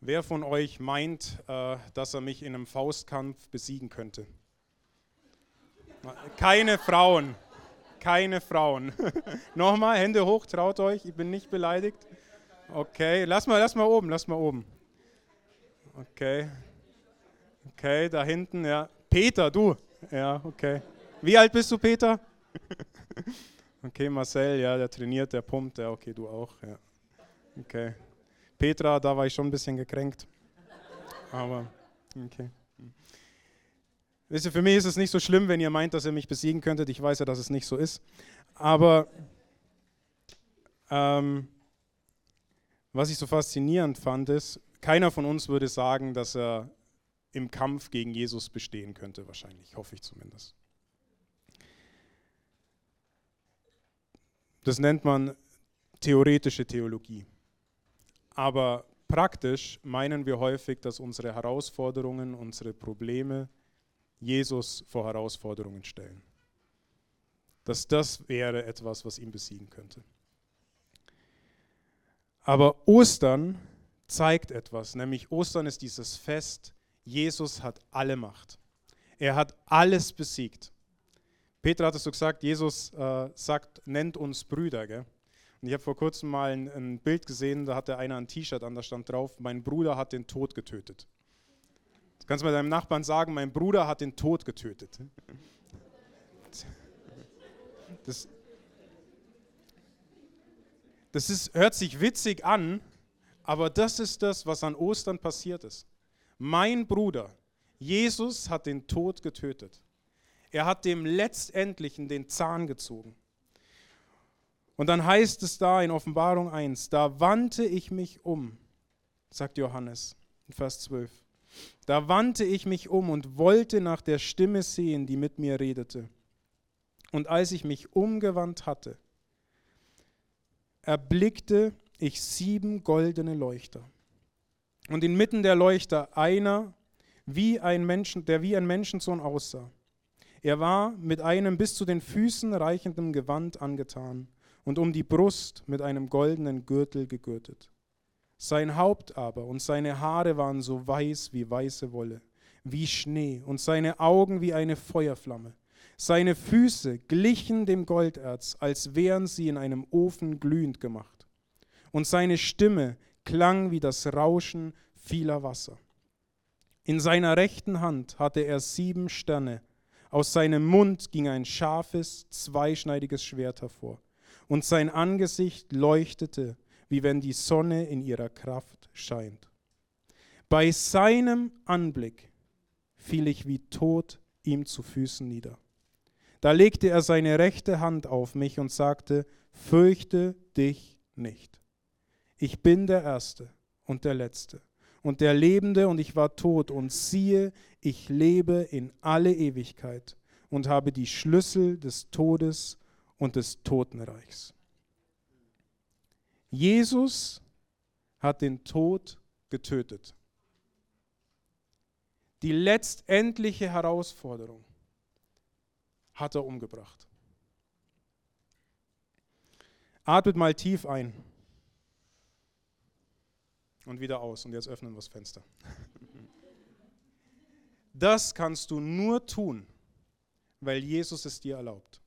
Wer von euch meint, äh, dass er mich in einem Faustkampf besiegen könnte? Keine Frauen. Keine Frauen. Nochmal, Hände hoch, traut euch, ich bin nicht beleidigt. Okay, lass mal, lass mal oben, lass mal oben. Okay. Okay, da hinten, ja. Peter, du. Ja, okay. Wie alt bist du, Peter? Okay, Marcel, ja, der trainiert, der pumpt, ja, okay, du auch, ja. Okay. Petra, da war ich schon ein bisschen gekränkt. Aber, okay. Wisst ihr, für mich ist es nicht so schlimm, wenn ihr meint, dass ihr mich besiegen könntet. Ich weiß ja, dass es nicht so ist. Aber ähm, was ich so faszinierend fand, ist, keiner von uns würde sagen, dass er im Kampf gegen Jesus bestehen könnte, wahrscheinlich, hoffe ich zumindest. Das nennt man theoretische Theologie. Aber praktisch meinen wir häufig, dass unsere Herausforderungen, unsere Probleme Jesus vor Herausforderungen stellen. Dass das wäre etwas, was ihn besiegen könnte. Aber Ostern zeigt etwas, nämlich Ostern ist dieses Fest, Jesus hat alle Macht. Er hat alles besiegt. Peter hat es so gesagt, Jesus äh, sagt, nennt uns Brüder. Gell? Und ich habe vor kurzem mal ein, ein, Bild gesehen, da hatte einer ein T-Shirt an, da stand drauf, mein Bruder hat den Tod getötet. Du kannst mal deinem Nachbarn sagen, mein Bruder hat den Tod getötet. Das, das ist, hört sich witzig an, aber das ist das, was an Ostern passiert ist. Mein Bruder, Jesus hat den Tod getötet. Er hat dem Letztendlichen den Zahn gezogen. Und dann heißt es da in Offenbarung 1, da wandte ich mich um, sagt Johannes in Vers 12. Da wandte ich mich um und wollte nach der Stimme sehen, die mit mir redete. Und als ich mich umgewandt hatte, erblickte ich sieben goldene Leuchter. Und inmitten der Leuchter einer, wie ein Menschen, der wie ein Menschensohn aussah. Er war mit einem bis zu den Füßen reichenden Gewand angetan und um die Brust mit einem goldenen Gürtel gegürtet. Sein Haupt aber und seine Haare waren so weiß wie weiße Wolle, wie Schnee, und seine Augen wie eine Feuerflamme. Seine Füße glichen dem Golderz, als wären sie in einem Ofen glühend gemacht. Und seine Stimme klang wie das Rauschen vieler Wasser. In seiner rechten Hand hatte er sieben Sterne. Aus seinem Mund ging ein scharfes, zweischneidiges Schwert hervor und sein Angesicht leuchtete, wie wenn die Sonne in ihrer Kraft scheint. Bei seinem Anblick fiel ich wie tot ihm zu Füßen nieder. Da legte er seine rechte Hand auf mich und sagte, fürchte dich nicht. Ich bin der Erste und der Letzte und der Lebende und ich war tot und siehe, ich lebe in alle Ewigkeit und habe die Schlüssel des Todes und des Totenreichs. Jesus hat den Tod getötet. Die letztendliche Herausforderung hat er umgebracht. Atmet mal tief ein und wieder aus. Und jetzt öffnen wir das Fenster. Das kannst du nur tun, weil Jesus es dir erlaubt.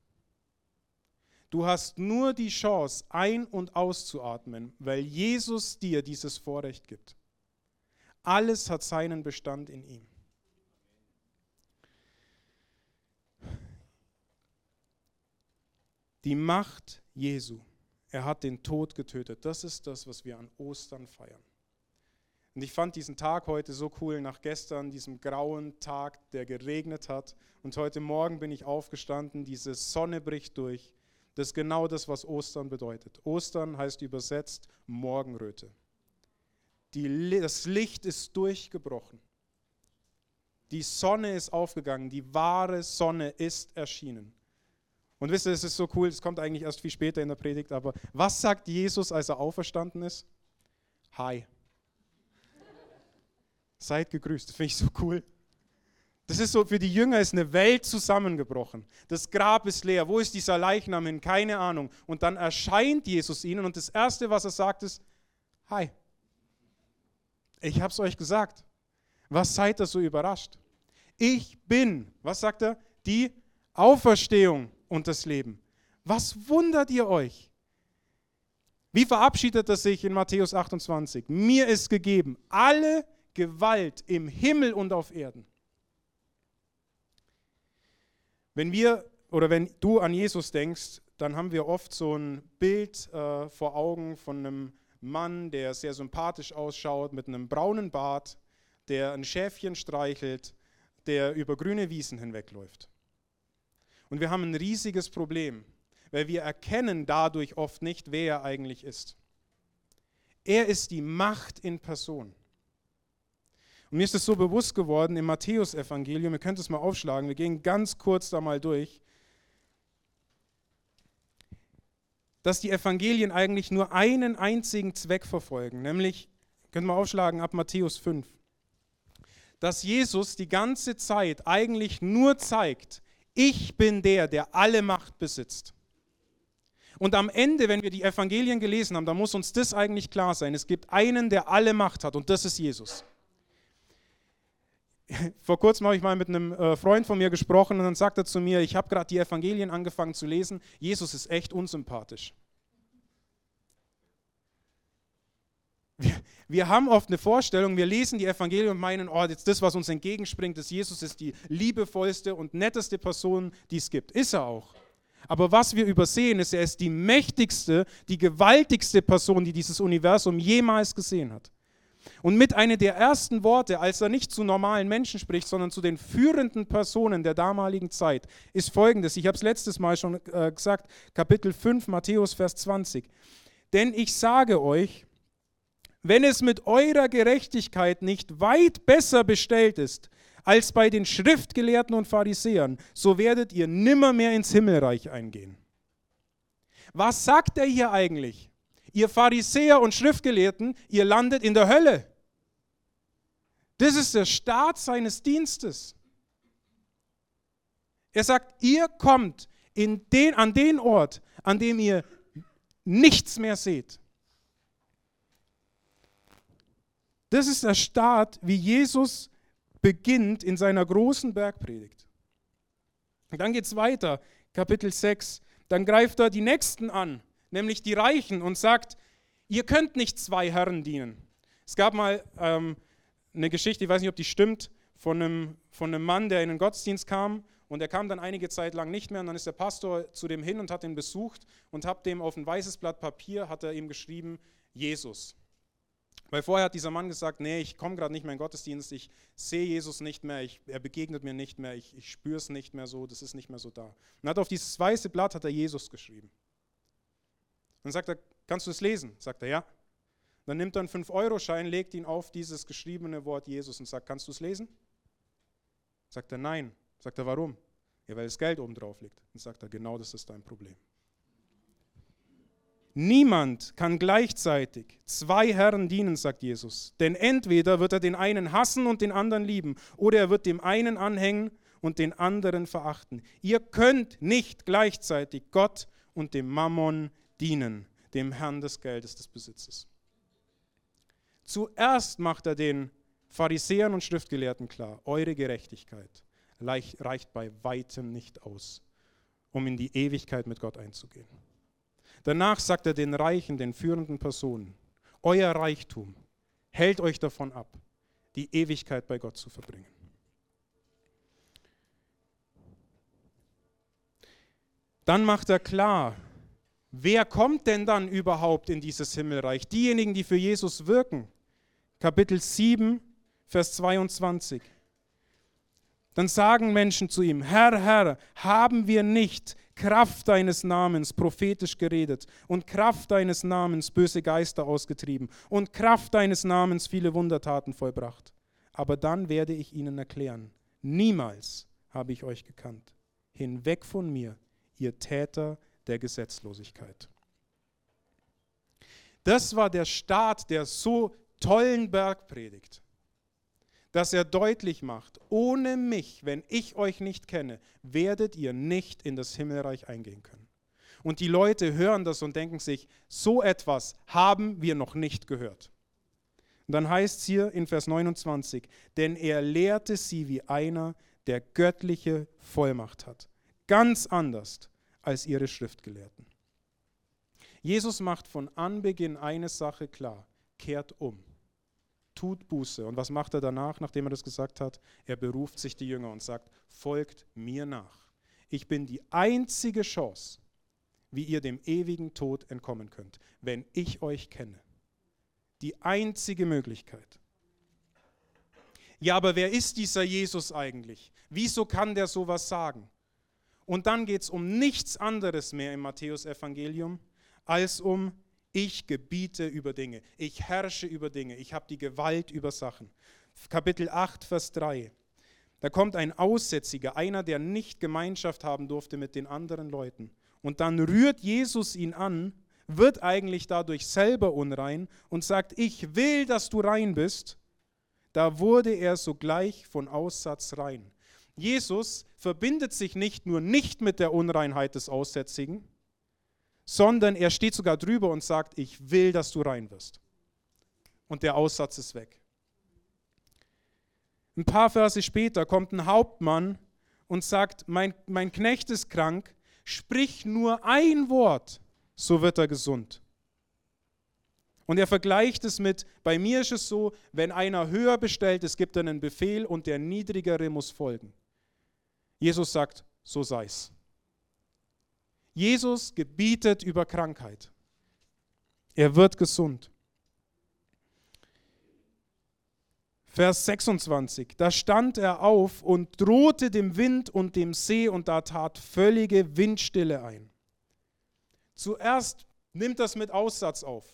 Du hast nur die Chance, ein- und auszuatmen, weil Jesus dir dieses Vorrecht gibt. Alles hat seinen Bestand in ihm. Die Macht Jesu. Er hat den Tod getötet. Das ist das, was wir an Ostern feiern. Und ich fand diesen Tag heute so cool, nach gestern, diesem grauen Tag, der geregnet hat. Und heute Morgen bin ich aufgestanden, diese Sonne bricht durch. Das ist genau das, was Ostern bedeutet. Ostern heißt übersetzt Morgenröte. Die, das Licht ist durchgebrochen. Die Sonne ist aufgegangen. Die wahre Sonne ist erschienen. Und wisst ihr, es ist so cool, es kommt eigentlich erst viel später in der Predigt, aber was sagt Jesus, als er auferstanden ist? Hi. Seid gegrüßt. Finde ich so cool. Das ist so, für die Jünger ist eine Welt zusammengebrochen. Das Grab ist leer. Wo ist dieser Leichnam hin? Keine Ahnung. Und dann erscheint Jesus ihnen und das Erste, was er sagt, ist, hi. Ich habe es euch gesagt. Was seid ihr so überrascht? Ich bin, was sagt er? Die Auferstehung und das Leben. Was wundert ihr euch? Wie verabschiedet er sich in Matthäus 28? Mir ist gegeben alle Gewalt im Himmel und auf Erden. Wenn wir oder wenn du an Jesus denkst, dann haben wir oft so ein Bild äh, vor Augen von einem Mann, der sehr sympathisch ausschaut, mit einem braunen Bart, der ein Schäfchen streichelt, der über grüne Wiesen hinwegläuft. Und wir haben ein riesiges Problem, weil wir erkennen dadurch oft nicht, wer er eigentlich ist. Er ist die Macht in Person. Und mir ist es so bewusst geworden im Matthäusevangelium, ihr könnt es mal aufschlagen, wir gehen ganz kurz da mal durch, dass die Evangelien eigentlich nur einen einzigen Zweck verfolgen, nämlich, könnt mal aufschlagen, ab Matthäus 5, dass Jesus die ganze Zeit eigentlich nur zeigt, ich bin der, der alle Macht besitzt. Und am Ende, wenn wir die Evangelien gelesen haben, da muss uns das eigentlich klar sein. Es gibt einen, der alle Macht hat und das ist Jesus. Vor kurzem habe ich mal mit einem äh, Freund von mir gesprochen und dann sagt er zu mir, ich habe gerade die Evangelien angefangen zu lesen, Jesus ist echt unsympathisch. Wir, wir, haben oft eine Vorstellung, wir lesen die Evangelien und meinen, oh, jetzt das, was uns entgegenspringt, ist Jesus ist die liebevollste und netteste Person, die es gibt. Ist er auch. Aber was wir übersehen, ist, er ist die mächtigste, die gewaltigste Person, die dieses Universum jemals gesehen hat. Und mit einer der ersten Worte, als er nicht zu normalen Menschen spricht, sondern zu den führenden Personen der damaligen Zeit, ist folgendes. Ich habe es letztes Mal schon äh, gesagt, Kapitel 5, Matthäus, Vers 20. Denn ich sage euch, wenn es mit eurer Gerechtigkeit nicht weit besser bestellt ist als bei den Schriftgelehrten und Pharisäern, so werdet ihr nimmermehr ins Himmelreich eingehen. Was sagt er hier eigentlich? Ihr Pharisäer und Schriftgelehrten, ihr landet in der Hölle. Das ist der Start seines Dienstes. Er sagt, ihr kommt in den, an den Ort, an dem ihr nichts mehr seht. Das ist der Start, wie Jesus beginnt in seiner großen Bergpredigt. Und dann geht es weiter, Kapitel 6. Dann greift er die Nächsten an, nämlich die Reichen, und sagt, ihr könnt nicht zwei Herren dienen. Es gab mal ähm, eine Geschichte, ich weiß nicht, ob die stimmt, von einem, von einem Mann, der in den Gottesdienst kam und er kam dann einige Zeit lang nicht mehr und dann ist der Pastor zu dem hin und hat ihn besucht und hat dem auf ein weißes Blatt Papier, hat er ihm geschrieben, Jesus. Weil vorher hat dieser Mann gesagt, nee, ich komme gerade nicht mehr in den Gottesdienst, ich sehe Jesus nicht mehr, ich, er begegnet mir nicht mehr, ich, ich spüre es nicht mehr so, das ist nicht mehr so da. Und hat auf dieses weiße Blatt hat er Jesus geschrieben. Dann sagt er, kannst du es lesen? Sagt er, ja. Dann nimmt er einen 5-Euro-Schein, legt ihn auf dieses geschriebene Wort Jesus und sagt, kannst du es lesen? Sagt er, nein. Sagt er, warum? Ja, weil das Geld oben drauf liegt. Dann sagt er, genau das ist dein Problem. Niemand kann gleichzeitig zwei Herren dienen, sagt Jesus. Denn entweder wird er den einen hassen und den anderen lieben, oder er wird dem einen anhängen und den anderen verachten. Ihr könnt nicht gleichzeitig Gott und dem Mammon dienen, dem Herrn des Geldes, des Besitzes. Zuerst macht er den Pharisäern und Schriftgelehrten klar, eure Gerechtigkeit reicht bei weitem nicht aus, um in die Ewigkeit mit Gott einzugehen. Danach sagt er den Reichen, den führenden Personen, euer Reichtum hält euch davon ab, die Ewigkeit bei Gott zu verbringen. Dann macht er klar, wer kommt denn dann überhaupt in dieses Himmelreich? Diejenigen, die für Jesus wirken. Kapitel 7, Vers 22. Dann sagen Menschen zu ihm, Herr, Herr, haben wir nicht Kraft deines Namens prophetisch geredet und Kraft deines Namens böse Geister ausgetrieben und Kraft deines Namens viele Wundertaten vollbracht. Aber dann werde ich ihnen erklären, niemals habe ich euch gekannt. Hinweg von mir, ihr Täter der Gesetzlosigkeit. Das war der Start der so tollen Bergpredigt dass er deutlich macht, ohne mich, wenn ich euch nicht kenne, werdet ihr nicht in das Himmelreich eingehen können. Und die Leute hören das und denken sich, so etwas haben wir noch nicht gehört. Und dann heißt es hier in Vers 29, denn er lehrte sie wie einer, der göttliche Vollmacht hat. Ganz anders als ihre Schriftgelehrten. Jesus macht von Anbeginn eine Sache klar, kehrt um, tut Buße. Und was macht er danach, nachdem er das gesagt hat? Er beruft sich die Jünger und sagt, folgt mir nach. Ich bin die einzige Chance, wie ihr dem ewigen Tod entkommen könnt, wenn ich euch kenne. Die einzige Möglichkeit. Ja, aber wer ist dieser Jesus eigentlich? Wieso kann der sowas sagen? Und dann geht es um nichts anderes mehr im Matthäusevangelium als um ich gebiete über Dinge, ich herrsche über Dinge, ich habe die Gewalt über Sachen. Kapitel 8, Vers 3. Da kommt ein Aussätziger, einer, der nicht Gemeinschaft haben durfte mit den anderen Leuten. Und dann rührt Jesus ihn an, wird eigentlich dadurch selber unrein und sagt, ich will, dass du rein bist. Da wurde er sogleich von Aussatz rein. Jesus verbindet sich nicht nur nicht mit der Unreinheit des Aussätzigen, sondern er steht sogar drüber und sagt, ich will, dass du rein wirst. Und der Aussatz ist weg. Ein paar Verse später kommt ein Hauptmann und sagt, mein, mein Knecht ist krank, sprich nur ein Wort, so wird er gesund. Und er vergleicht es mit, bei mir ist es so, wenn einer höher bestellt ist, gibt einen Befehl und der Niedrigere muss folgen. Jesus sagt, so sei's. Jesus gebietet über Krankheit. Er wird gesund. Vers 26, da stand er auf und drohte dem Wind und dem See und da tat völlige Windstille ein. Zuerst nimmt das mit Aussatz auf,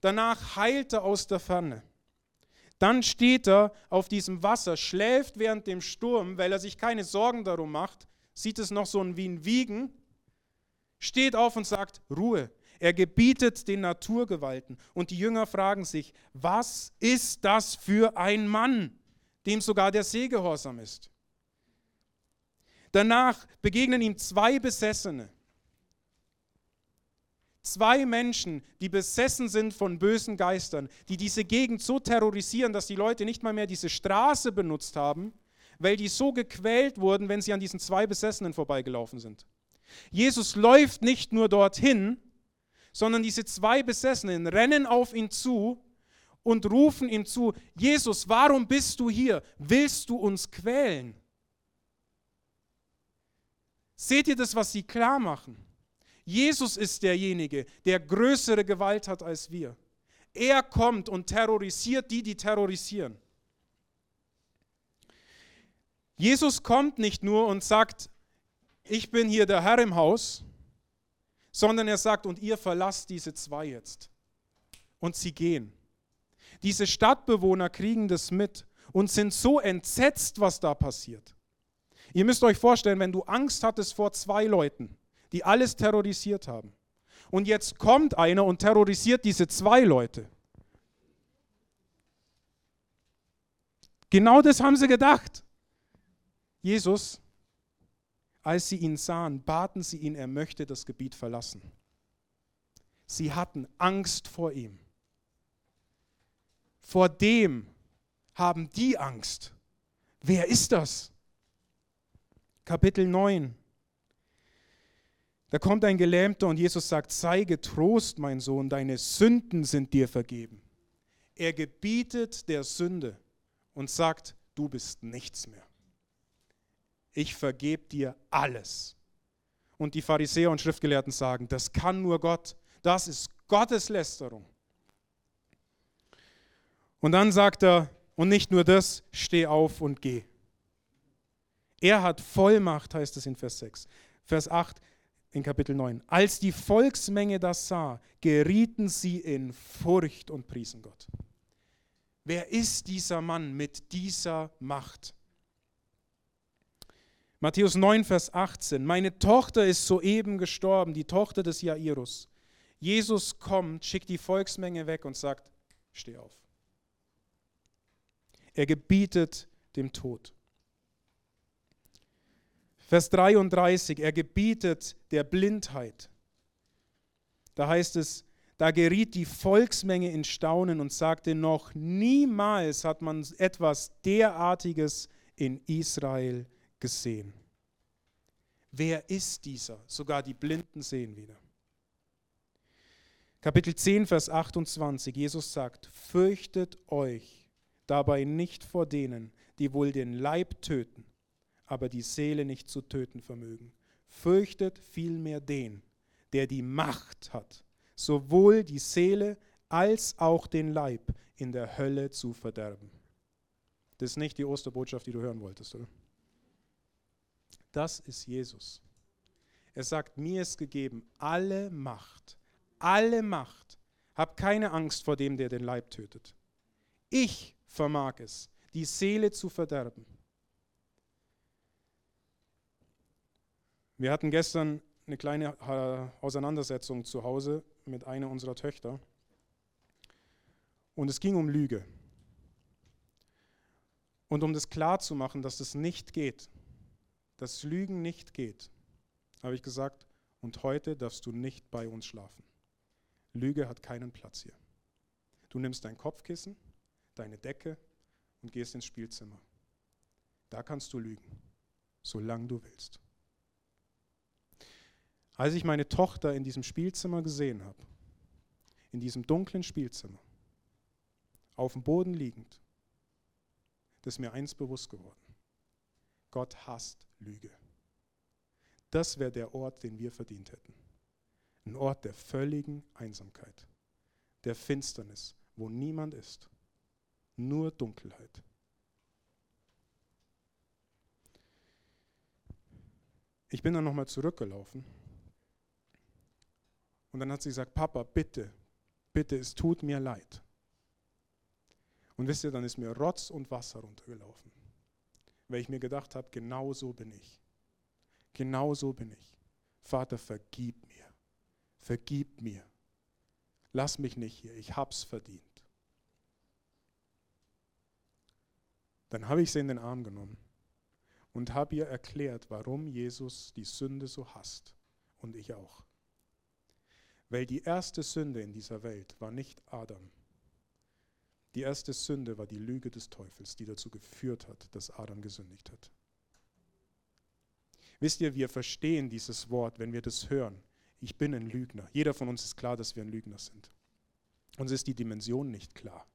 danach heilt er aus der Ferne. Dann steht er auf diesem Wasser, schläft während dem Sturm, weil er sich keine Sorgen darum macht, sieht es noch so wie ein Wiegen, steht auf und sagt, Ruhe. Er gebietet den Naturgewalten. Und die Jünger fragen sich, was ist das für ein Mann, dem sogar der See gehorsam ist? Danach begegnen ihm zwei Besessene. Zwei Menschen, die besessen sind von bösen Geistern, die diese Gegend so terrorisieren, dass die Leute nicht mal mehr diese Straße benutzt haben, weil die so gequält wurden, wenn sie an diesen zwei Besessenen vorbeigelaufen sind. Jesus läuft nicht nur dorthin, sondern diese zwei Besessenen rennen auf ihn zu und rufen ihm zu, Jesus, warum bist du hier? Willst du uns quälen? Seht ihr das, was sie klar machen? Jesus ist derjenige, der größere Gewalt hat als wir. Er kommt und terrorisiert die, die terrorisieren. Jesus kommt nicht nur und sagt, ich bin hier der Herr im Haus, sondern er sagt, und ihr verlasst diese zwei jetzt. Und sie gehen. Diese Stadtbewohner kriegen das mit und sind so entsetzt, was da passiert. Ihr müsst euch vorstellen, wenn du Angst hattest vor zwei Leuten, die alles terrorisiert haben, und jetzt kommt einer und terrorisiert diese zwei Leute. Genau das haben sie gedacht. Jesus als sie ihn sahen, baten sie ihn, er möchte das Gebiet verlassen. Sie hatten Angst vor ihm. Vor dem haben die Angst. Wer ist das? Kapitel 9. Da kommt ein Gelähmter und Jesus sagt, sei getrost, mein Sohn, deine Sünden sind dir vergeben. Er gebietet der Sünde und sagt, du bist nichts mehr ich vergebe dir alles. Und die Pharisäer und Schriftgelehrten sagen, das kann nur Gott, das ist Gotteslästerung. Und dann sagt er, und nicht nur das, steh auf und geh. Er hat Vollmacht, heißt es in Vers 6. Vers 8 in Kapitel 9. Als die Volksmenge das sah, gerieten sie in Furcht und priesen Gott. Wer ist dieser Mann mit dieser Macht? Matthäus 9, Vers 18. Meine Tochter ist soeben gestorben, die Tochter des Jairus. Jesus kommt, schickt die Volksmenge weg und sagt, steh auf. Er gebietet dem Tod. Vers 33, er gebietet der Blindheit. Da heißt es, Da geriet die Volksmenge in Staunen und sagte, noch niemals hat man etwas derartiges in Israel gesehen. Wer ist dieser? Sogar die Blinden sehen wieder. Kapitel 10, Vers 28, Jesus sagt, fürchtet euch dabei nicht vor denen, die wohl den Leib töten, aber die Seele nicht zu töten vermögen. Fürchtet vielmehr den, der die Macht hat, sowohl die Seele als auch den Leib in der Hölle zu verderben. Das ist nicht die Osterbotschaft, die du hören wolltest, oder? Das ist Jesus. Er sagt, mir ist gegeben alle Macht, alle Macht. Hab keine Angst vor dem, der den Leib tötet. Ich vermag es, die Seele zu verderben. Wir hatten gestern eine kleine äh, Auseinandersetzung zu Hause mit einer unserer Töchter. Und es ging um Lüge. Und um das klarzumachen, dass es nicht geht, dass Lügen nicht geht, habe ich gesagt, und heute darfst du nicht bei uns schlafen. Lüge hat keinen Platz hier. Du nimmst dein Kopfkissen, deine Decke und gehst ins Spielzimmer. Da kannst du lügen, solange du willst. Als ich meine Tochter in diesem Spielzimmer gesehen habe, in diesem dunklen Spielzimmer, auf dem Boden liegend, ist mir eins bewusst geworden. Gott hasst Lüge. Das wäre der Ort, den wir verdient hätten. Ein Ort der völligen Einsamkeit, der Finsternis, wo niemand ist, nur Dunkelheit. Ich bin dann nochmal zurückgelaufen und dann hat sie gesagt, Papa, bitte, bitte, es tut mir leid. Und wisst ihr, dann ist mir Rotz und Wasser runtergelaufen weil ich mir gedacht habe, genau so bin ich. Genau so bin ich. Vater, vergib mir. Vergib mir. Lass mich nicht hier, ich hab's verdient. Dann habe ich sie in den Arm genommen und habe ihr erklärt, warum Jesus die Sünde so hasst und ich auch. Weil die erste Sünde in dieser Welt war nicht Adam, die erste Sünde war die Lüge des Teufels, die dazu geführt hat, dass Adam gesündigt hat. Wisst ihr, wir verstehen dieses Wort, wenn wir das hören. Ich bin ein Lügner. Jeder von uns ist klar, dass wir ein Lügner sind. Uns ist die Dimension nicht klar.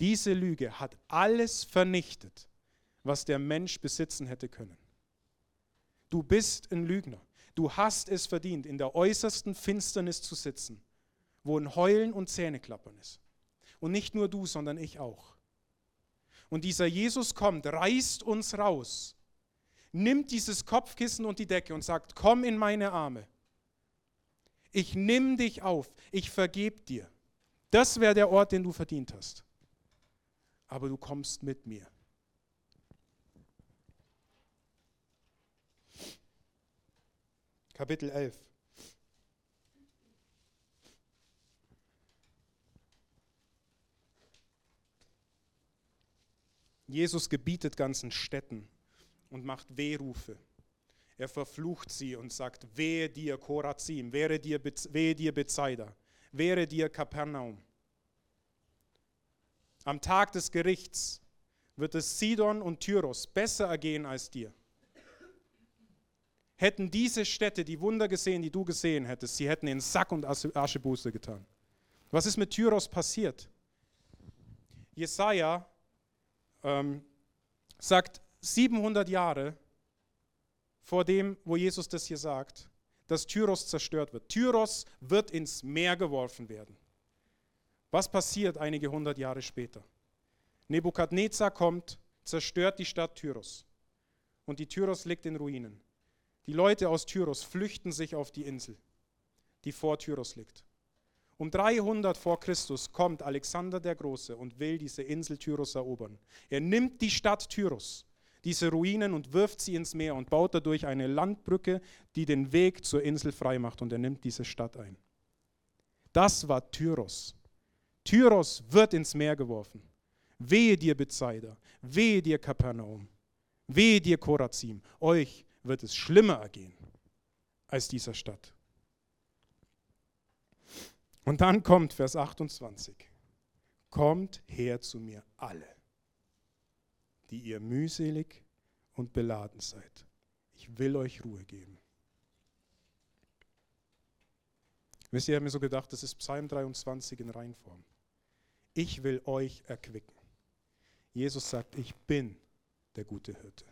Diese Lüge hat alles vernichtet, was der Mensch besitzen hätte können. Du bist ein Lügner. Du hast es verdient, in der äußersten Finsternis zu sitzen, wo ein Heulen und Zähneklappern ist. Und nicht nur du, sondern ich auch. Und dieser Jesus kommt, reißt uns raus, nimmt dieses Kopfkissen und die Decke und sagt, komm in meine Arme. Ich nimm dich auf, ich vergeb dir. Das wäre der Ort, den du verdient hast. Aber du kommst mit mir. Kapitel 11. Jesus gebietet ganzen Städten und macht Wehrufe. Er verflucht sie und sagt, wehe dir Korazim, wehe dir, wehe dir Bethsaida, wehe dir Kapernaum. Am Tag des Gerichts wird es Sidon und Tyros besser ergehen als dir. Hätten diese Städte die Wunder gesehen, die du gesehen hättest, sie hätten in Sack und Aschebuße getan. Was ist mit Tyros passiert? Jesaja ähm, sagt 700 Jahre vor dem, wo Jesus das hier sagt, dass Tyros zerstört wird. Tyros wird ins Meer geworfen werden. Was passiert einige hundert Jahre später? Nebukadnezar kommt, zerstört die Stadt Tyros. Und die Tyros liegt in Ruinen. Die Leute aus Tyros flüchten sich auf die Insel, die vor Tyros liegt. Um 300 vor Christus kommt Alexander der Große und will diese Insel Tyros erobern. Er nimmt die Stadt Tyros, diese Ruinen und wirft sie ins Meer und baut dadurch eine Landbrücke, die den Weg zur Insel freimacht und er nimmt diese Stadt ein. Das war Tyros. Tyros wird ins Meer geworfen. Wehe dir Bethsaida, wehe dir Kapernaum, wehe dir Korazim. Euch wird es schlimmer ergehen als dieser Stadt. Und dann kommt Vers 28. Kommt her zu mir alle, die ihr mühselig und beladen seid. Ich will euch Ruhe geben. Wisst ihr, ich habe mir so gedacht, das ist Psalm 23 in Reinform. Ich will euch erquicken. Jesus sagt, ich bin der gute Hirte.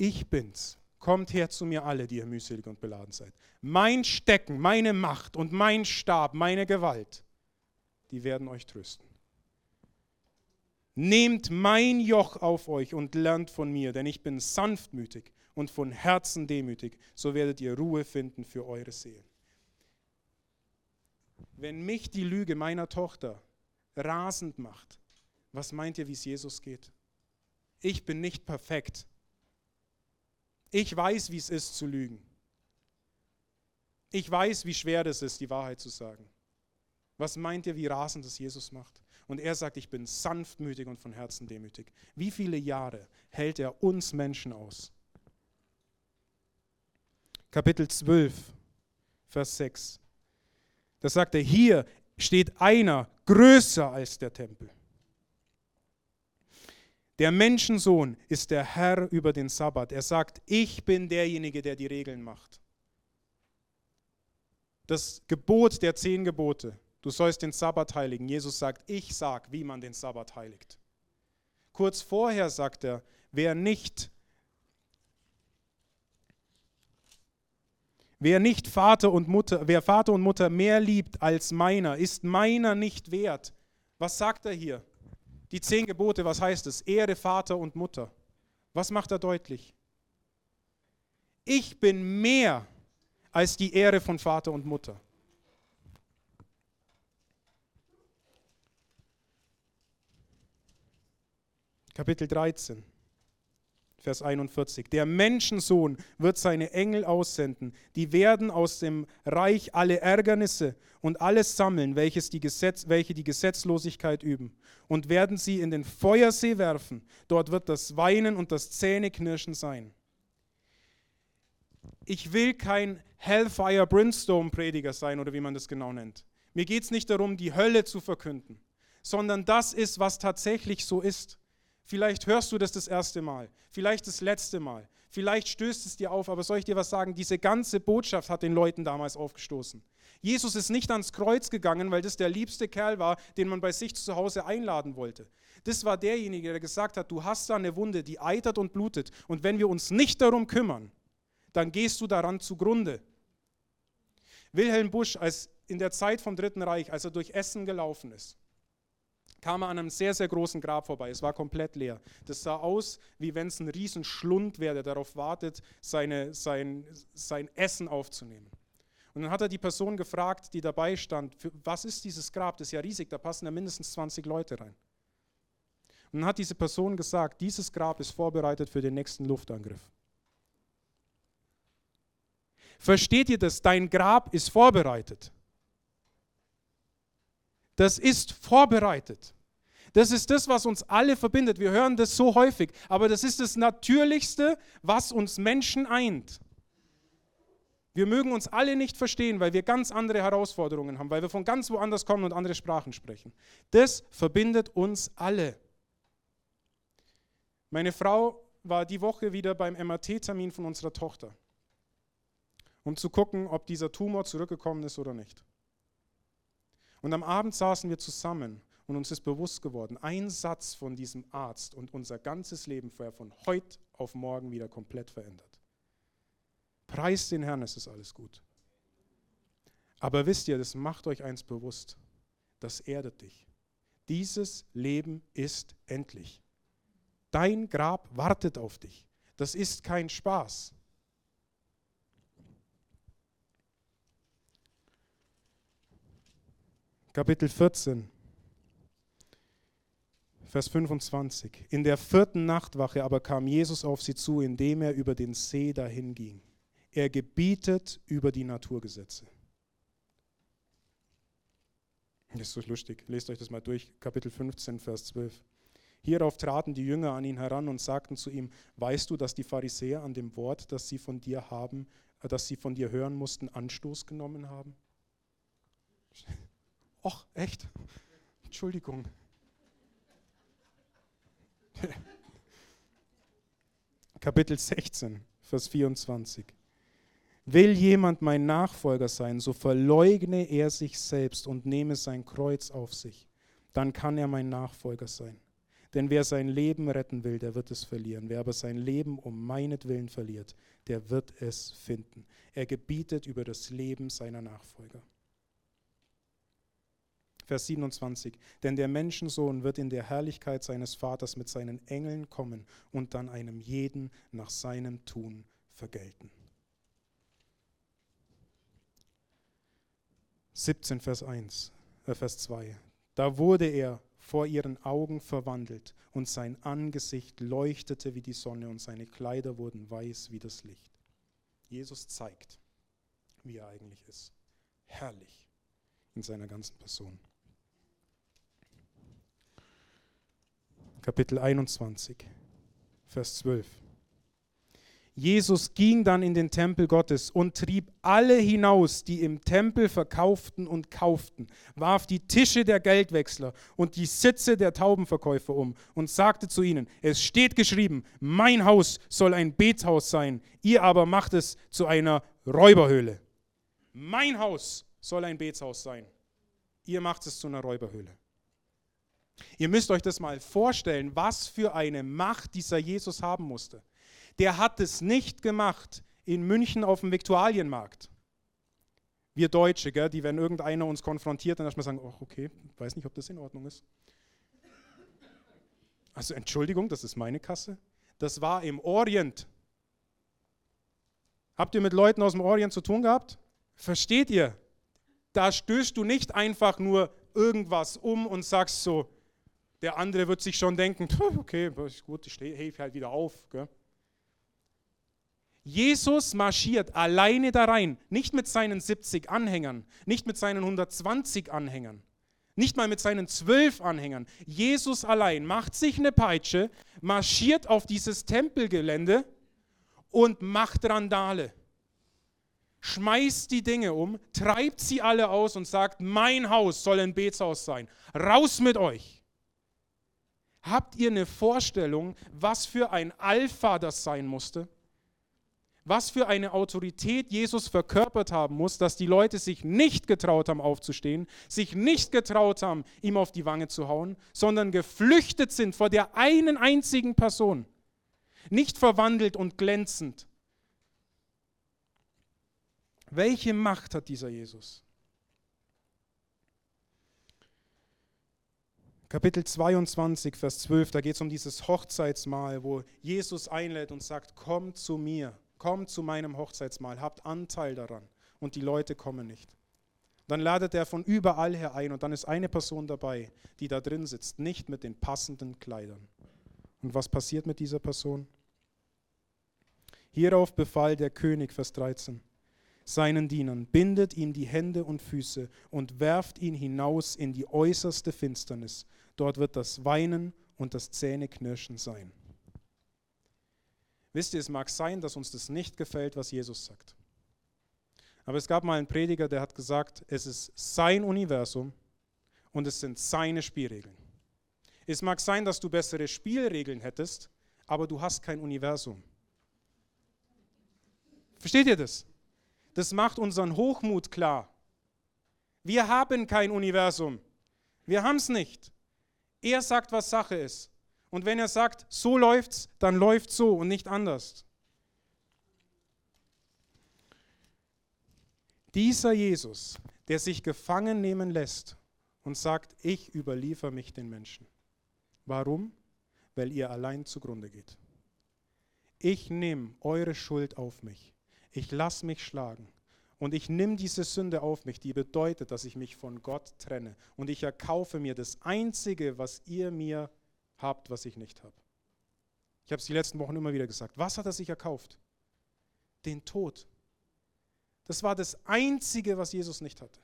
Ich bin's. Kommt her zu mir alle, die ihr mühselig und beladen seid. Mein Stecken, meine Macht und mein Stab, meine Gewalt, die werden euch trösten. Nehmt mein Joch auf euch und lernt von mir, denn ich bin sanftmütig und von Herzen demütig, so werdet ihr Ruhe finden für eure Seelen. Wenn mich die Lüge meiner Tochter rasend macht, was meint ihr, wie es Jesus geht? Ich bin nicht perfekt. Ich weiß, wie es ist zu lügen. Ich weiß, wie schwer das ist, die Wahrheit zu sagen. Was meint ihr, wie rasend es Jesus macht? Und er sagt, ich bin sanftmütig und von Herzen demütig. Wie viele Jahre hält er uns Menschen aus? Kapitel 12, Vers 6. Da sagt er, hier steht einer größer als der Tempel. Der Menschensohn ist der Herr über den Sabbat. Er sagt, ich bin derjenige, der die Regeln macht. Das Gebot der zehn Gebote, du sollst den Sabbat heiligen. Jesus sagt, ich sag, wie man den Sabbat heiligt. Kurz vorher sagt er, wer nicht Wer nicht Vater und Mutter, wer Vater und Mutter mehr liebt als meiner, ist meiner nicht wert. Was sagt er hier? Die zehn Gebote, was heißt es? Ehre Vater und Mutter. Was macht er deutlich? Ich bin mehr als die Ehre von Vater und Mutter. Kapitel 13. Vers 41. Der Menschensohn wird seine Engel aussenden, die werden aus dem Reich alle Ärgernisse und alles sammeln, welches die Gesetz, welche die Gesetzlosigkeit üben, und werden sie in den Feuersee werfen. Dort wird das Weinen und das Zähneknirschen sein. Ich will kein Hellfire Brimstone Prediger sein oder wie man das genau nennt. Mir geht es nicht darum, die Hölle zu verkünden, sondern das ist, was tatsächlich so ist. Vielleicht hörst du das das erste Mal, vielleicht das letzte Mal, vielleicht stößt es dir auf, aber soll ich dir was sagen? Diese ganze Botschaft hat den Leuten damals aufgestoßen. Jesus ist nicht ans Kreuz gegangen, weil das der liebste Kerl war, den man bei sich zu Hause einladen wollte. Das war derjenige, der gesagt hat, du hast da eine Wunde, die eitert und blutet. Und wenn wir uns nicht darum kümmern, dann gehst du daran zugrunde. Wilhelm Busch, als in der Zeit vom Dritten Reich, als er durch Essen gelaufen ist, kam er an einem sehr, sehr großen Grab vorbei. Es war komplett leer. Das sah aus, wie wenn es ein Riesenschlund wäre, der darauf wartet, seine, sein, sein Essen aufzunehmen. Und dann hat er die Person gefragt, die dabei stand, was ist dieses Grab? Das ist ja riesig, da passen ja mindestens 20 Leute rein. Und dann hat diese Person gesagt, dieses Grab ist vorbereitet für den nächsten Luftangriff. Versteht ihr das? Dein Grab ist vorbereitet. Das ist vorbereitet. Das ist das, was uns alle verbindet. Wir hören das so häufig, aber das ist das Natürlichste, was uns Menschen eint. Wir mögen uns alle nicht verstehen, weil wir ganz andere Herausforderungen haben, weil wir von ganz woanders kommen und andere Sprachen sprechen. Das verbindet uns alle. Meine Frau war die Woche wieder beim MRT-Termin von unserer Tochter, um zu gucken, ob dieser Tumor zurückgekommen ist oder nicht. Und am Abend saßen wir zusammen und uns ist bewusst geworden, ein Satz von diesem Arzt und unser ganzes Leben vorher von heute auf morgen wieder komplett verändert. Preis den Herrn, es ist alles gut. Aber wisst ihr, das macht euch eins bewusst, das erdet dich. Dieses Leben ist endlich. Dein Grab wartet auf dich. Das ist kein Spaß. Kapitel 14, Vers 25. In der vierten Nachtwache aber kam Jesus auf sie zu, indem er über den See dahin ging. Er gebietet über die Naturgesetze. Das ist so lustig. Lest euch das mal durch. Kapitel 15, Vers 12. Hierauf traten die Jünger an ihn heran und sagten zu ihm: Weißt du, dass die Pharisäer an dem Wort, das sie von dir haben, äh, das sie von dir hören mussten, Anstoß genommen haben? Och, echt? Entschuldigung. Kapitel 16, Vers 24. Will jemand mein Nachfolger sein, so verleugne er sich selbst und nehme sein Kreuz auf sich. Dann kann er mein Nachfolger sein. Denn wer sein Leben retten will, der wird es verlieren. Wer aber sein Leben um meinetwillen verliert, der wird es finden. Er gebietet über das Leben seiner Nachfolger. Vers 27. Denn der Menschensohn wird in der Herrlichkeit seines Vaters mit seinen Engeln kommen und dann einem jeden nach seinem Tun vergelten. 17, Vers 1, äh Vers 2. Da wurde er vor ihren Augen verwandelt und sein Angesicht leuchtete wie die Sonne und seine Kleider wurden weiß wie das Licht. Jesus zeigt, wie er eigentlich ist. Herrlich in seiner ganzen Person. Kapitel 21, Vers 12. Jesus ging dann in den Tempel Gottes und trieb alle hinaus, die im Tempel verkauften und kauften, warf die Tische der Geldwechsler und die Sitze der Taubenverkäufer um und sagte zu ihnen, es steht geschrieben, mein Haus soll ein Bethaus sein, ihr aber macht es zu einer Räuberhöhle. Mein Haus soll ein Bethaus sein, ihr macht es zu einer Räuberhöhle. Ihr müsst euch das mal vorstellen, was für eine Macht dieser Jesus haben musste. Der hat es nicht gemacht in München auf dem Viktualienmarkt. Wir Deutsche, gell, die, wenn irgendeiner uns konfrontiert, dann erstmal sagen, oh, okay, weiß nicht, ob das in Ordnung ist. Also Entschuldigung, das ist meine Kasse. Das war im Orient. Habt ihr mit Leuten aus dem Orient zu tun gehabt? Versteht ihr? Da stößt du nicht einfach nur irgendwas um und sagst so, der andere wird sich schon denken, okay, gut, ich stehe halt wieder auf. Gell? Jesus marschiert alleine da rein, nicht mit seinen 70 Anhängern, nicht mit seinen 120 Anhängern, nicht mal mit seinen 12 Anhängern. Jesus allein macht sich eine Peitsche, marschiert auf dieses Tempelgelände und macht Randale. Schmeißt die Dinge um, treibt sie alle aus und sagt, mein Haus soll ein Betshaus sein. Raus mit euch. Habt ihr eine Vorstellung, was für ein Alpha das sein musste? Was für eine Autorität Jesus verkörpert haben muss, dass die Leute sich nicht getraut haben aufzustehen, sich nicht getraut haben, ihm auf die Wange zu hauen, sondern geflüchtet sind vor der einen einzigen Person. Nicht verwandelt und glänzend. Welche Macht hat dieser Jesus? Kapitel 22, Vers 12, da geht es um dieses Hochzeitsmahl, wo Jesus einlädt und sagt, komm zu mir, komm zu meinem Hochzeitsmahl, habt Anteil daran. Und die Leute kommen nicht. Dann ladet er von überall her ein und dann ist eine Person dabei, die da drin sitzt, nicht mit den passenden Kleidern. Und was passiert mit dieser Person? Hierauf befahl der König, Vers 13, seinen Dienern, bindet ihm die Hände und Füße und werft ihn hinaus in die äußerste Finsternis. Dort wird das Weinen und das Zähneknirschen sein. Wisst ihr, es mag sein, dass uns das nicht gefällt, was Jesus sagt. Aber es gab mal einen Prediger, der hat gesagt, es ist sein Universum und es sind seine Spielregeln. Es mag sein, dass du bessere Spielregeln hättest, aber du hast kein Universum. Versteht ihr das? Das macht unseren Hochmut klar. Wir haben kein Universum. Wir haben es nicht. Er sagt, was Sache ist. Und wenn er sagt, so läuft's, dann läuft so und nicht anders. Dieser Jesus, der sich gefangen nehmen lässt und sagt, ich überliefere mich den Menschen. Warum? Weil ihr allein zugrunde geht. Ich nehme eure Schuld auf mich. Ich lasse mich schlagen. Und ich nehme diese Sünde auf mich, die bedeutet, dass ich mich von Gott trenne. Und ich erkaufe mir das Einzige, was ihr mir habt, was ich nicht habe. Ich habe es die letzten Wochen immer wieder gesagt. Was hat er sich erkauft? Den Tod. Das war das Einzige, was Jesus nicht hatte.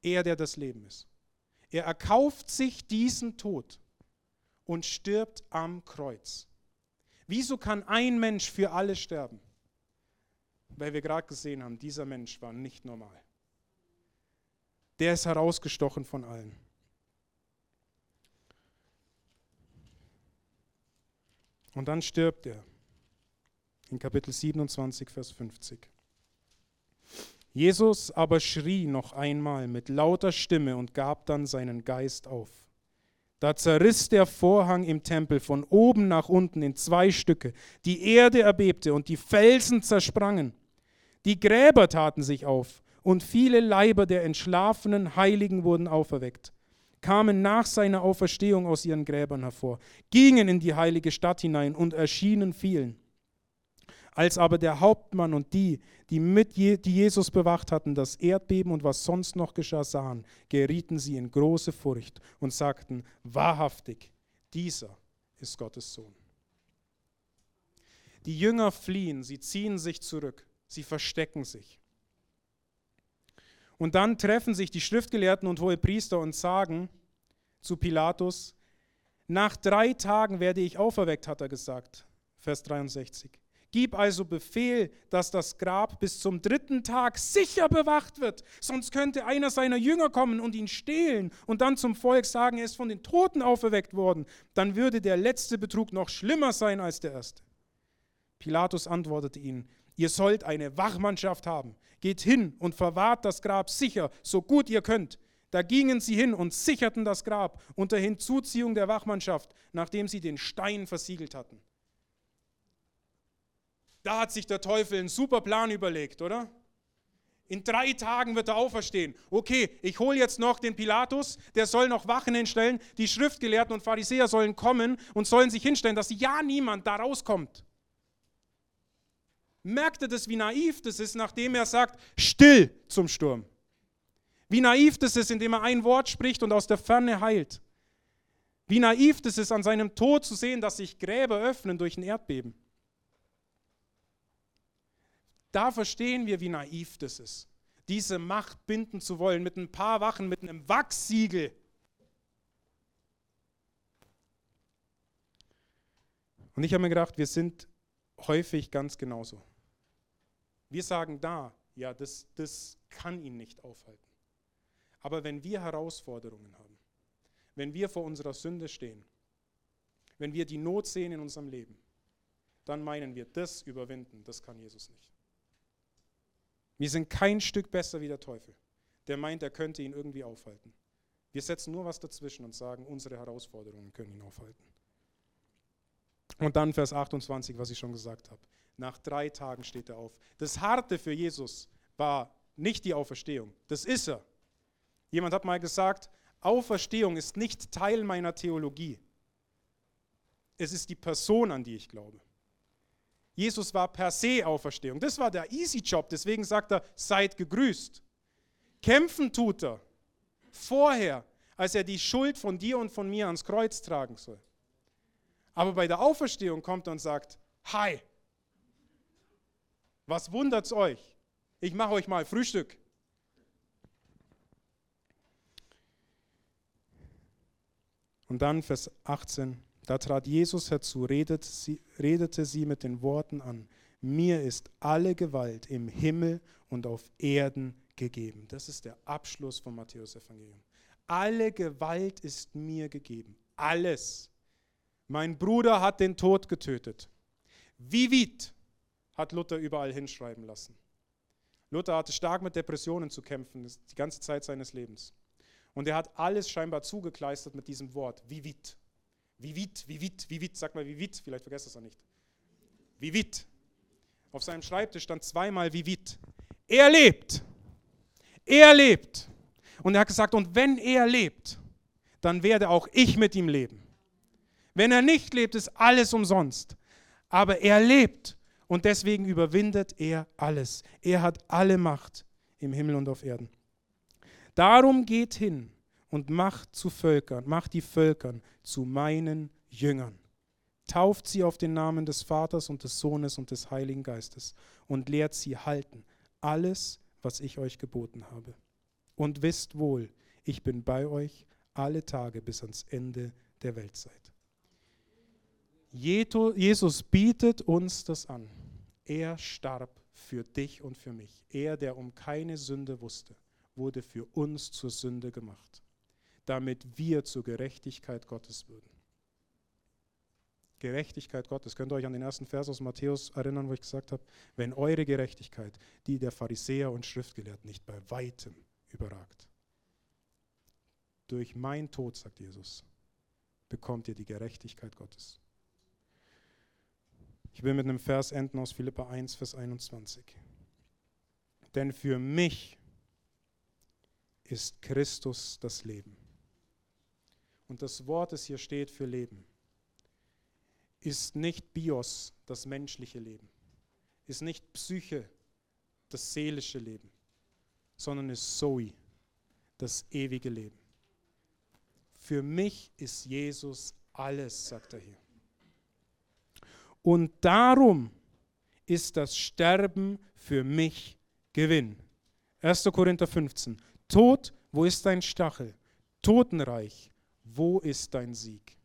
Er, der das Leben ist. Er erkauft sich diesen Tod und stirbt am Kreuz. Wieso kann ein Mensch für alle sterben? Weil wir gerade gesehen haben, dieser Mensch war nicht normal. Der ist herausgestochen von allen. Und dann stirbt er. In Kapitel 27, Vers 50. Jesus aber schrie noch einmal mit lauter Stimme und gab dann seinen Geist auf. Da zerriss der Vorhang im Tempel von oben nach unten in zwei Stücke. Die Erde erbebte und die Felsen zersprangen. Die Gräber taten sich auf und viele Leiber der entschlafenen Heiligen wurden auferweckt, kamen nach seiner Auferstehung aus ihren Gräbern hervor, gingen in die heilige Stadt hinein und erschienen vielen. Als aber der Hauptmann und die, die mit Je die Jesus bewacht hatten, das Erdbeben und was sonst noch geschah, sahen, gerieten sie in große Furcht und sagten, wahrhaftig, dieser ist Gottes Sohn. Die Jünger fliehen, sie ziehen sich zurück, sie verstecken sich. Und dann treffen sich die Schriftgelehrten und Hohepriester und sagen zu Pilatus, nach drei Tagen werde ich auferweckt, hat er gesagt. Vers 63. Gib also Befehl, dass das Grab bis zum dritten Tag sicher bewacht wird, sonst könnte einer seiner Jünger kommen und ihn stehlen und dann zum Volk sagen, er ist von den Toten auferweckt worden. Dann würde der letzte Betrug noch schlimmer sein als der erste. Pilatus antwortete ihnen, ihr sollt eine Wachmannschaft haben. Geht hin und verwahrt das Grab sicher, so gut ihr könnt. Da gingen sie hin und sicherten das Grab unter Hinzuziehung der Wachmannschaft, nachdem sie den Stein versiegelt hatten. Da hat sich der Teufel einen super Plan überlegt, oder? In drei Tagen wird er auferstehen. Okay, ich hole jetzt noch den Pilatus, der soll noch Wachen hinstellen. Die Schriftgelehrten und Pharisäer sollen kommen und sollen sich hinstellen, dass ja niemand da rauskommt. Merkt ihr das, wie naiv das ist, nachdem er sagt, still zum Sturm? Wie naiv das ist, indem er ein Wort spricht und aus der Ferne heilt. Wie naiv das ist, an seinem Tod zu sehen, dass sich Gräber öffnen durch ein Erdbeben. Da verstehen wir, wie naiv das ist, diese Macht binden zu wollen mit ein paar Wachen, mit einem Wachsiegel. Und ich habe mir gedacht, wir sind häufig ganz genauso. Wir sagen da, ja, das, das kann ihn nicht aufhalten. Aber wenn wir Herausforderungen haben, wenn wir vor unserer Sünde stehen, wenn wir die Not sehen in unserem Leben, dann meinen wir, das überwinden, das kann Jesus nicht. Wir sind kein Stück besser wie der Teufel, der meint, er könnte ihn irgendwie aufhalten. Wir setzen nur was dazwischen und sagen, unsere Herausforderungen können ihn aufhalten. Und dann Vers 28, was ich schon gesagt habe. Nach drei Tagen steht er auf. Das Harte für Jesus war nicht die Auferstehung. Das ist er. Jemand hat mal gesagt, Auferstehung ist nicht Teil meiner Theologie. Es ist die Person, an die ich glaube. Jesus war per se Auferstehung. Das war der Easy Job. Deswegen sagt er, seid gegrüßt. Kämpfen tut er vorher, als er die Schuld von dir und von mir ans Kreuz tragen soll. Aber bei der Auferstehung kommt er und sagt, hi, was wundert's euch? Ich mache euch mal Frühstück. Und dann Vers 18. Da trat Jesus herzu, redete sie, redete sie mit den Worten an, mir ist alle Gewalt im Himmel und auf Erden gegeben. Das ist der Abschluss vom Matthäus-Evangelium. Alle Gewalt ist mir gegeben. Alles. Mein Bruder hat den Tod getötet. Vivit hat Luther überall hinschreiben lassen. Luther hatte stark mit Depressionen zu kämpfen, die ganze Zeit seines Lebens. Und er hat alles scheinbar zugekleistert mit diesem Wort, vivit. Vivit, Vivit, Vivit, sag mal Vivit, vielleicht vergesst es auch nicht. Vivit. Auf seinem Schreibtisch stand zweimal Vivit. Er lebt. Er lebt. Und er hat gesagt, und wenn er lebt, dann werde auch ich mit ihm leben. Wenn er nicht lebt, ist alles umsonst. Aber er lebt und deswegen überwindet er alles. Er hat alle Macht im Himmel und auf Erden. Darum geht hin und macht zu Völkern, macht die Völkern zu meinen Jüngern. Tauft sie auf den Namen des Vaters und des Sohnes und des Heiligen Geistes und lehrt sie halten alles, was ich euch geboten habe. Und wisst wohl, ich bin bei euch alle Tage bis ans Ende der Weltzeit. Jesus bietet uns das an. Er starb für dich und für mich. Er, der um keine Sünde wusste, wurde für uns zur Sünde gemacht, damit wir zur Gerechtigkeit Gottes würden. Gerechtigkeit Gottes. Könnt ihr euch an den ersten Vers aus Matthäus erinnern, wo ich gesagt habe, wenn eure Gerechtigkeit die der Pharisäer und Schriftgelehrten nicht bei weitem überragt. Durch mein Tod, sagt Jesus, bekommt ihr die Gerechtigkeit Gottes. Ich will mit einem Vers enden aus Philippa 1, Vers 21. Denn für mich ist Christus das Leben. Und das Wort, das hier steht für Leben, ist nicht Bios, das menschliche Leben, ist nicht Psyche, das seelische Leben, sondern ist Zoe, das ewige Leben. Für mich ist Jesus alles, sagt er hier. Und darum ist das Sterben für mich Gewinn. 1. Korinther 15. Tod, wo ist dein Stachel? Totenreich, wo ist dein Sieg?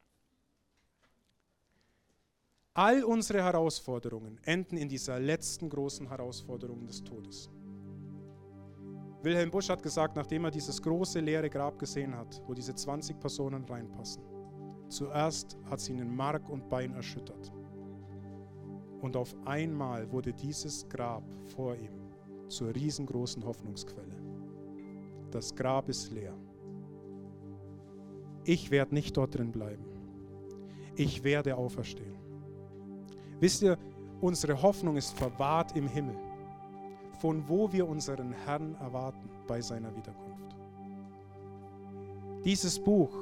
All unsere Herausforderungen enden in dieser letzten großen Herausforderung des Todes. Wilhelm Busch hat gesagt, nachdem er dieses große leere Grab gesehen hat, wo diese 20 Personen reinpassen, zuerst hat sie ihn Mark und Bein erschüttert. Und auf einmal wurde dieses Grab vor ihm zur riesengroßen Hoffnungsquelle. Das Grab ist leer. Ich werde nicht dort drin bleiben. Ich werde auferstehen. Wisst ihr, unsere Hoffnung ist verwahrt im Himmel, von wo wir unseren Herrn erwarten bei seiner Wiederkunft. Dieses Buch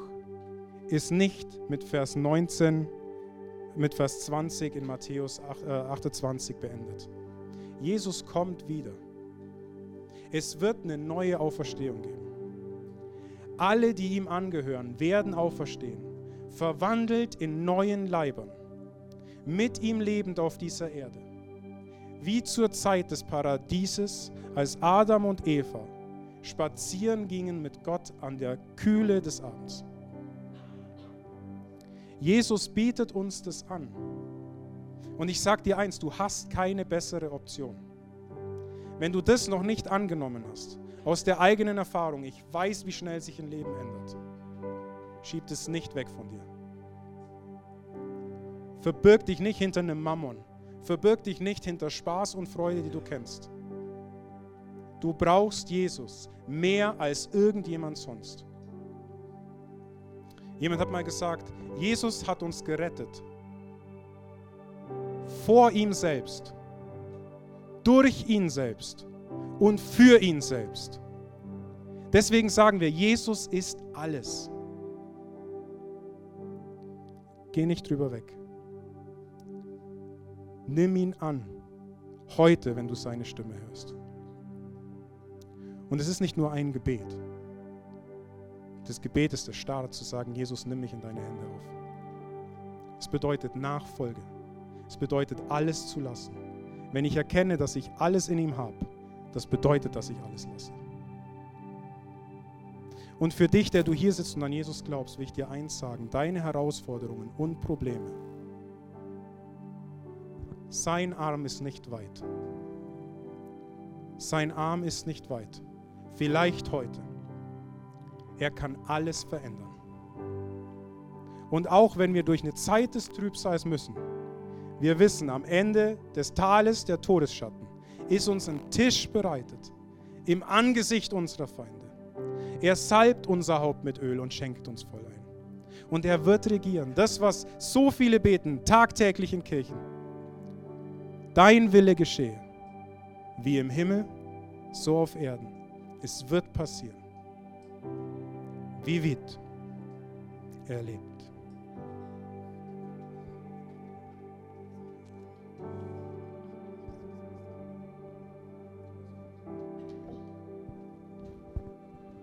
ist nicht mit Vers 19, mit Vers 20 in Matthäus 28 äh, beendet. Jesus kommt wieder. Es wird eine neue Auferstehung geben. Alle, die ihm angehören, werden auferstehen, verwandelt in neuen Leibern mit ihm lebend auf dieser Erde. Wie zur Zeit des Paradieses, als Adam und Eva spazieren gingen mit Gott an der Kühle des Abends. Jesus bietet uns das an. Und ich sage dir eins, du hast keine bessere Option. Wenn du das noch nicht angenommen hast, aus der eigenen Erfahrung, ich weiß, wie schnell sich ein Leben ändert, schieb es nicht weg von dir. Verbirg dich nicht hinter einem Mammon. Verbirg dich nicht hinter Spaß und Freude, die du kennst. Du brauchst Jesus mehr als irgendjemand sonst. Jemand hat mal gesagt, Jesus hat uns gerettet. Vor ihm selbst, durch ihn selbst und für ihn selbst. Deswegen sagen wir, Jesus ist alles. Geh nicht drüber weg. Nimm ihn an, heute, wenn du seine Stimme hörst. Und es ist nicht nur ein Gebet. Das Gebet ist der Start, zu sagen, Jesus, nimm mich in deine Hände auf. Es bedeutet Nachfolge. Es bedeutet alles zu lassen. Wenn ich erkenne, dass ich alles in ihm habe, das bedeutet, dass ich alles lasse. Und für dich, der du hier sitzt und an Jesus glaubst, will ich dir eins sagen, deine Herausforderungen und Probleme, sein Arm ist nicht weit. Sein Arm ist nicht weit. Vielleicht heute. Er kann alles verändern. Und auch wenn wir durch eine Zeit des Trübsals müssen, wir wissen, am Ende des Tales der Todesschatten ist uns ein Tisch bereitet im Angesicht unserer Feinde. Er salbt unser Haupt mit Öl und schenkt uns voll ein. Und er wird regieren. Das, was so viele beten, tagtäglich in Kirchen dein Wille geschehe, wie im Himmel, so auf Erden. Es wird passieren. Wie wird er lebt.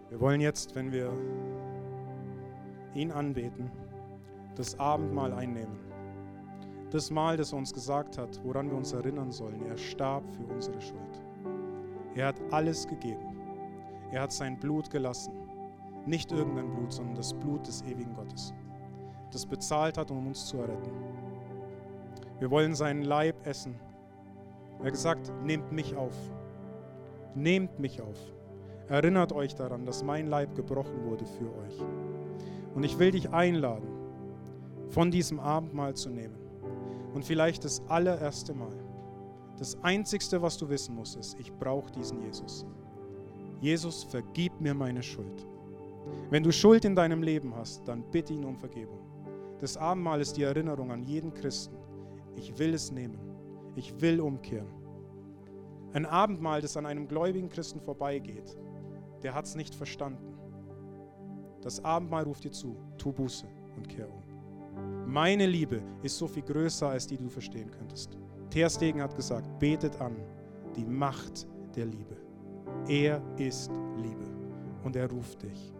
Wir wollen jetzt, wenn wir ihn anbeten, das Abendmahl einnehmen das Mal, das er uns gesagt hat, woran wir uns erinnern sollen. Er starb für unsere Schuld. Er hat alles gegeben. Er hat sein Blut gelassen. Nicht irgendein Blut, sondern das Blut des ewigen Gottes, das bezahlt hat, um uns zu erretten. Wir wollen seinen Leib essen. Er hat gesagt, nehmt mich auf. Nehmt mich auf. Erinnert euch daran, dass mein Leib gebrochen wurde für euch. Und ich will dich einladen, von diesem Abendmahl zu nehmen. Und vielleicht das allererste Mal. Das Einzigste, was du wissen musst, ist, ich brauche diesen Jesus. Jesus, vergib mir meine Schuld. Wenn du Schuld in deinem Leben hast, dann bitte ihn um Vergebung. Das Abendmahl ist die Erinnerung an jeden Christen. Ich will es nehmen. Ich will umkehren. Ein Abendmahl, das an einem gläubigen Christen vorbeigeht, der hat es nicht verstanden. Das Abendmahl ruft dir zu, tu Buße und kehr um. Meine Liebe ist so viel größer, als die du verstehen könntest. Ter Stegen hat gesagt, betet an die Macht der Liebe. Er ist Liebe und er ruft dich.